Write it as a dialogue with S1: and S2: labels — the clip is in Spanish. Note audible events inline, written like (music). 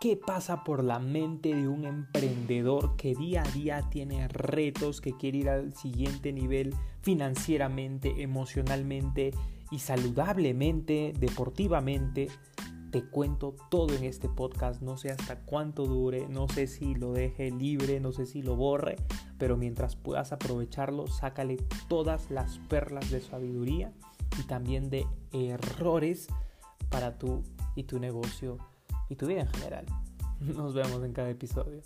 S1: ¿Qué pasa por la mente de un emprendedor que día a día tiene retos, que quiere ir al siguiente nivel financieramente, emocionalmente y saludablemente, deportivamente? Te cuento todo en este podcast, no sé hasta cuánto dure, no sé si lo deje libre, no sé si lo borre, pero mientras puedas aprovecharlo, sácale todas las perlas de sabiduría y también de errores para tú y tu negocio y tu vida en general. (laughs) Nos vemos en cada episodio.